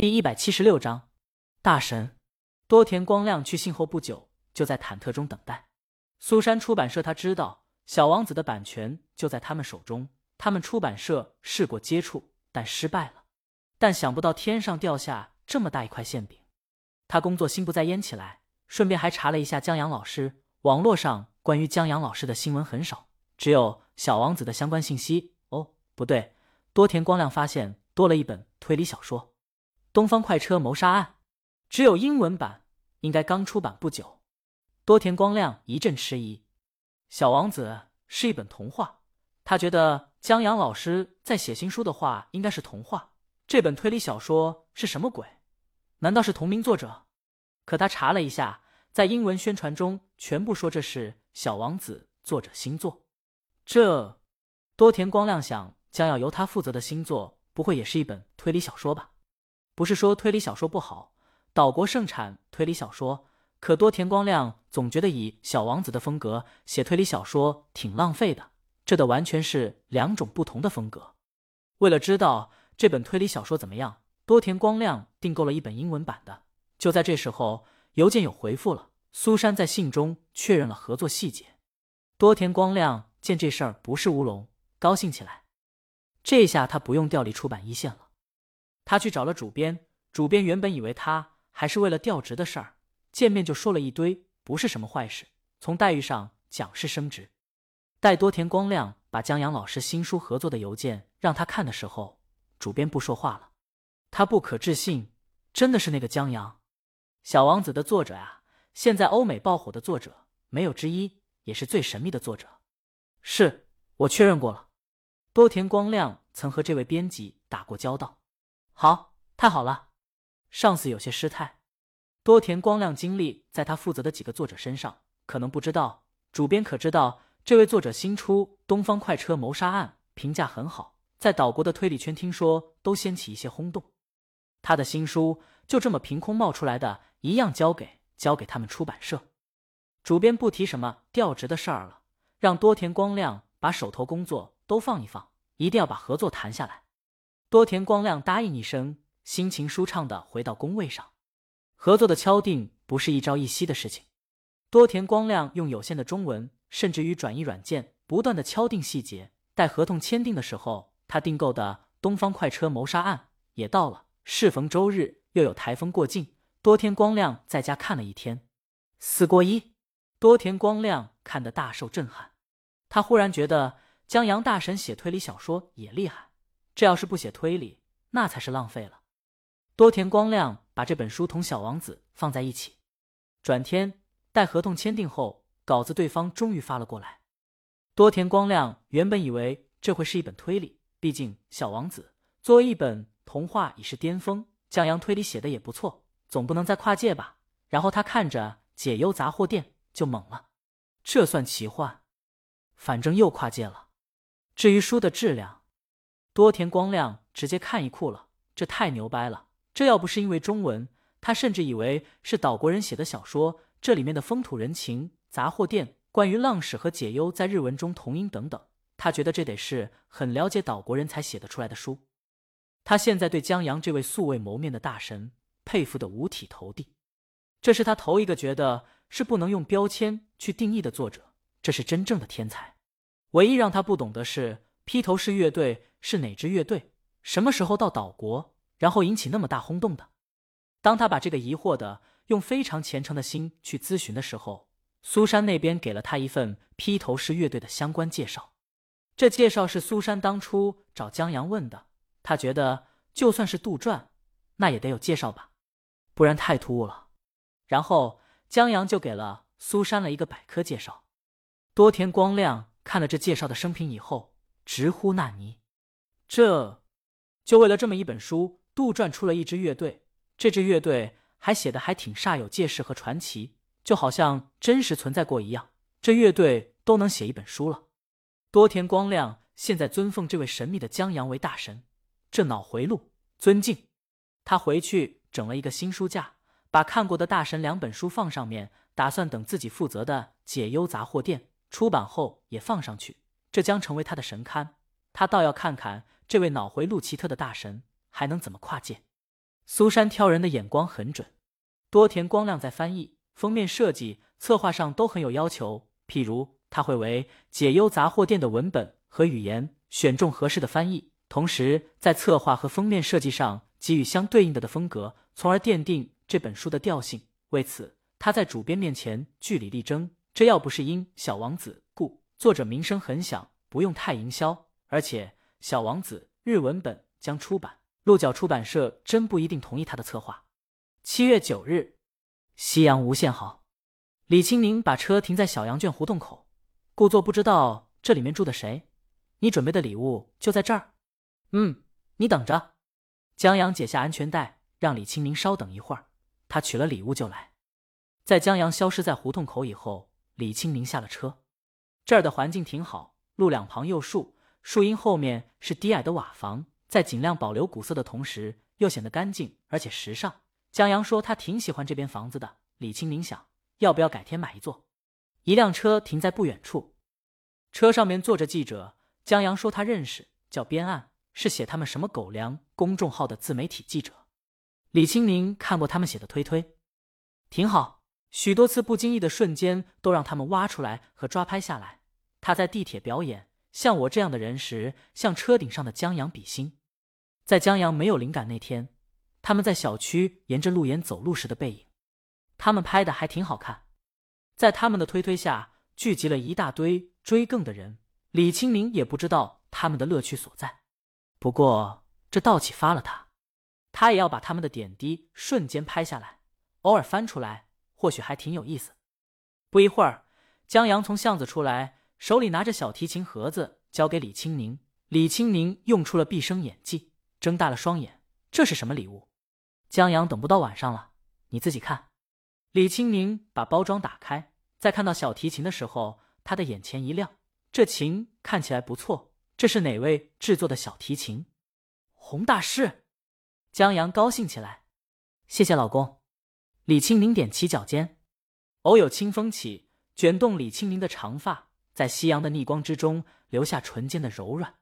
第一百七十六章，大神多田光亮去信后不久，就在忐忑中等待。苏珊出版社他知道小王子的版权就在他们手中，他们出版社试过接触，但失败了。但想不到天上掉下这么大一块馅饼，他工作心不在焉起来，顺便还查了一下江阳老师。网络上关于江阳老师的新闻很少，只有小王子的相关信息。哦，不对，多田光亮发现多了一本推理小说。东方快车谋杀案，只有英文版，应该刚出版不久。多田光亮一阵迟疑。小王子是一本童话，他觉得江阳老师在写新书的话应该是童话。这本推理小说是什么鬼？难道是同名作者？可他查了一下，在英文宣传中全部说这是小王子作者新作。这，多田光亮想，将要由他负责的新作不会也是一本推理小说吧？不是说推理小说不好，岛国盛产推理小说，可多田光亮总觉得以小王子的风格写推理小说挺浪费的，这的完全是两种不同的风格。为了知道这本推理小说怎么样，多田光亮订购了一本英文版的。就在这时候，邮件有回复了，苏珊在信中确认了合作细节。多田光亮见这事儿不是乌龙，高兴起来，这下他不用调离出版一线了。他去找了主编，主编原本以为他还是为了调职的事儿，见面就说了一堆，不是什么坏事。从待遇上讲是升职。待多田光亮把江阳老师新书合作的邮件让他看的时候，主编不说话了。他不可置信，真的是那个江阳，小王子的作者啊！现在欧美爆火的作者没有之一，也是最神秘的作者。是我确认过了，多田光亮曾和这位编辑打过交道。好，太好了！上司有些失态。多田光亮精力在他负责的几个作者身上，可能不知道，主编可知道，这位作者新出《东方快车谋杀案》，评价很好，在岛国的推理圈听说都掀起一些轰动。他的新书就这么凭空冒出来的，一样交给交给他们出版社。主编不提什么调职的事儿了，让多田光亮把手头工作都放一放，一定要把合作谈下来。多田光亮答应一声，心情舒畅的回到工位上。合作的敲定不是一朝一夕的事情。多田光亮用有限的中文，甚至于转译软件，不断的敲定细节。待合同签订的时候，他订购的《东方快车谋杀案》也到了。适逢周日，又有台风过境，多田光亮在家看了一天。四过一，多田光亮看得大受震撼。他忽然觉得江阳大神写推理小说也厉害。这要是不写推理，那才是浪费了。多田光亮把这本书同《小王子》放在一起。转天，待合同签订后，稿子对方终于发了过来。多田光亮原本以为这会是一本推理，毕竟《小王子》作为一本童话已是巅峰，江阳推理写的也不错，总不能再跨界吧。然后他看着《解忧杂货店》就懵了，这算奇幻？反正又跨界了。至于书的质量，多田光亮直接看一哭了，这太牛掰了！这要不是因为中文，他甚至以为是岛国人写的小说。这里面的风土人情、杂货店、关于浪史和解忧在日文中同音等等，他觉得这得是很了解岛国人才写得出来的书。他现在对江阳这位素未谋面的大神佩服的五体投地。这是他头一个觉得是不能用标签去定义的作者，这是真正的天才。唯一让他不懂的是。披头士乐队是哪支乐队？什么时候到岛国？然后引起那么大轰动的？当他把这个疑惑的用非常虔诚的心去咨询的时候，苏珊那边给了他一份披头士乐队的相关介绍。这介绍是苏珊当初找江阳问的，他觉得就算是杜撰，那也得有介绍吧，不然太突兀了。然后江阳就给了苏珊了一个百科介绍。多田光亮看了这介绍的生平以后。直呼纳尼，这就为了这么一本书，杜撰出了一支乐队。这支乐队还写的还挺煞有介事和传奇，就好像真实存在过一样。这乐队都能写一本书了。多田光亮现在尊奉这位神秘的江阳为大神，这脑回路尊敬。他回去整了一个新书架，把看过的大神两本书放上面，打算等自己负责的解忧杂货店出版后也放上去。这将成为他的神龛，他倒要看看这位脑回路奇特的大神还能怎么跨界。苏珊挑人的眼光很准。多田光亮在翻译、封面设计、策划上都很有要求。譬如，他会为解忧杂货店的文本和语言选中合适的翻译，同时在策划和封面设计上给予相对应的的风格，从而奠定这本书的调性。为此，他在主编面前据理力争。这要不是因《小王子》故作者名声很响，不用太营销，而且《小王子》日文本将出版，鹿角出版社真不一定同意他的策划。七月九日，夕阳无限好。李青宁把车停在小羊圈胡同口，故作不知道这里面住的谁。你准备的礼物就在这儿。嗯，你等着。江阳解下安全带，让李青宁稍等一会儿，他取了礼物就来。在江阳消失在胡同口以后，李青宁下了车。这儿的环境挺好，路两旁有树，树荫后面是低矮的瓦房，在尽量保留古色的同时，又显得干净而且时尚。江阳说他挺喜欢这边房子的。李青宁想，要不要改天买一座？一辆车停在不远处，车上面坐着记者。江阳说他认识，叫边岸，是写他们什么狗粮公众号的自媒体记者。李青宁看过他们写的推推，挺好，许多次不经意的瞬间都让他们挖出来和抓拍下来。他在地铁表演，像我这样的人时，向车顶上的江阳比心。在江阳没有灵感那天。他们在小区沿着路沿走路时的背影，他们拍的还挺好看。在他们的推推下，聚集了一大堆追更的人。李清明也不知道他们的乐趣所在，不过这倒启发了他，他也要把他们的点滴瞬间拍下来，偶尔翻出来，或许还挺有意思。不一会儿，江阳从巷子出来，手里拿着小提琴盒子，交给李清宁。李清宁用出了毕生演技，睁大了双眼，这是什么礼物？江阳等不到晚上了，你自己看。李清宁把包装打开，在看到小提琴的时候，他的眼前一亮。这琴看起来不错，这是哪位制作的小提琴？洪大师。江阳高兴起来，谢谢老公。李清宁踮起脚尖，偶有清风起，卷动李清宁的长发，在夕阳的逆光之中留下唇间的柔软。